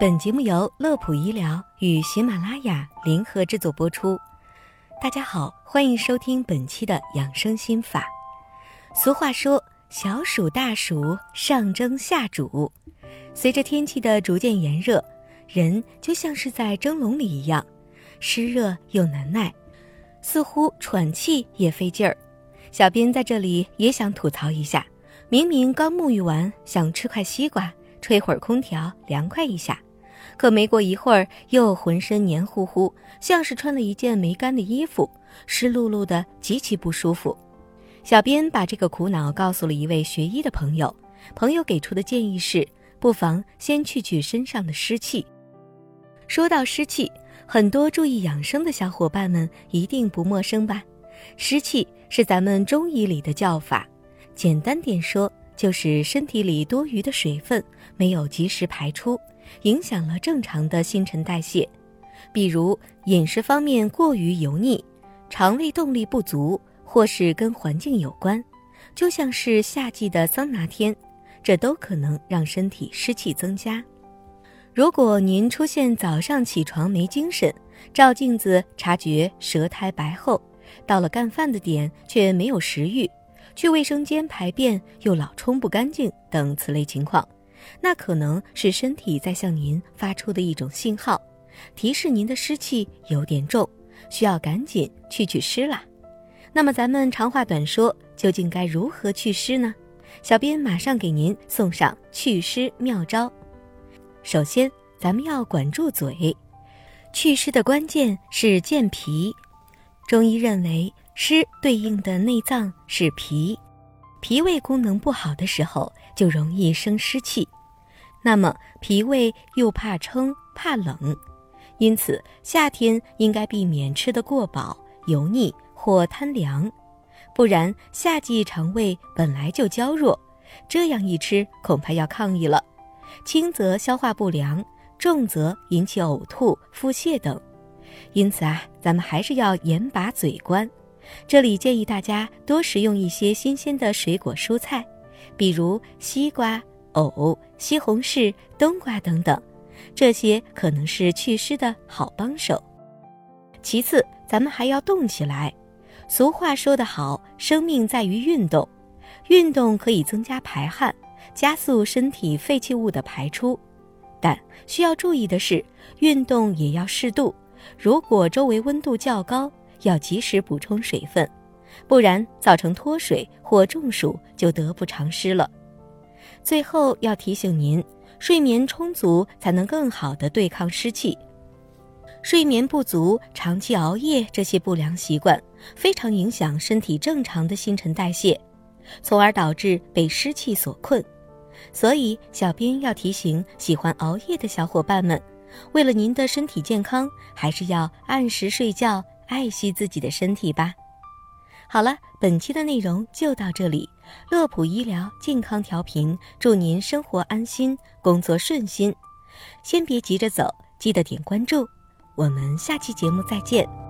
本节目由乐普医疗与喜马拉雅联合制作播出。大家好，欢迎收听本期的养生心法。俗话说：“小暑大暑，上蒸下煮。”随着天气的逐渐炎热，人就像是在蒸笼里一样，湿热又难耐，似乎喘气也费劲儿。小编在这里也想吐槽一下。明明刚沐浴完，想吃块西瓜，吹会儿空调凉快一下，可没过一会儿又浑身黏糊糊，像是穿了一件没干的衣服，湿漉漉的，极其不舒服。小编把这个苦恼告诉了一位学医的朋友，朋友给出的建议是，不妨先去去身上的湿气。说到湿气，很多注意养生的小伙伴们一定不陌生吧？湿气是咱们中医里的叫法。简单点说，就是身体里多余的水分没有及时排出，影响了正常的新陈代谢。比如饮食方面过于油腻，肠胃动力不足，或是跟环境有关，就像是夏季的桑拿天，这都可能让身体湿气增加。如果您出现早上起床没精神，照镜子察觉舌苔白厚，到了干饭的点却没有食欲。去卫生间排便又老冲不干净等此类情况，那可能是身体在向您发出的一种信号，提示您的湿气有点重，需要赶紧去祛湿啦。那么咱们长话短说，究竟该如何祛湿呢？小编马上给您送上祛湿妙招。首先，咱们要管住嘴，祛湿的关键是健脾。中医认为。湿对应的内脏是脾，脾胃功能不好的时候就容易生湿气，那么脾胃又怕撑怕冷，因此夏天应该避免吃得过饱、油腻或贪凉，不然夏季肠胃本来就娇弱，这样一吃恐怕要抗议了，轻则消化不良，重则引起呕吐、腹泻等，因此啊，咱们还是要严把嘴关。这里建议大家多食用一些新鲜的水果蔬菜，比如西瓜、藕、西红柿、冬瓜等等，这些可能是祛湿的好帮手。其次，咱们还要动起来。俗话说得好，生命在于运动，运动可以增加排汗，加速身体废弃物的排出。但需要注意的是，运动也要适度。如果周围温度较高，要及时补充水分，不然造成脱水或中暑就得不偿失了。最后要提醒您，睡眠充足才能更好的对抗湿气。睡眠不足、长期熬夜这些不良习惯，非常影响身体正常的新陈代谢，从而导致被湿气所困。所以，小编要提醒喜欢熬夜的小伙伴们，为了您的身体健康，还是要按时睡觉。爱惜自己的身体吧。好了，本期的内容就到这里。乐普医疗健康调频，祝您生活安心，工作顺心。先别急着走，记得点关注。我们下期节目再见。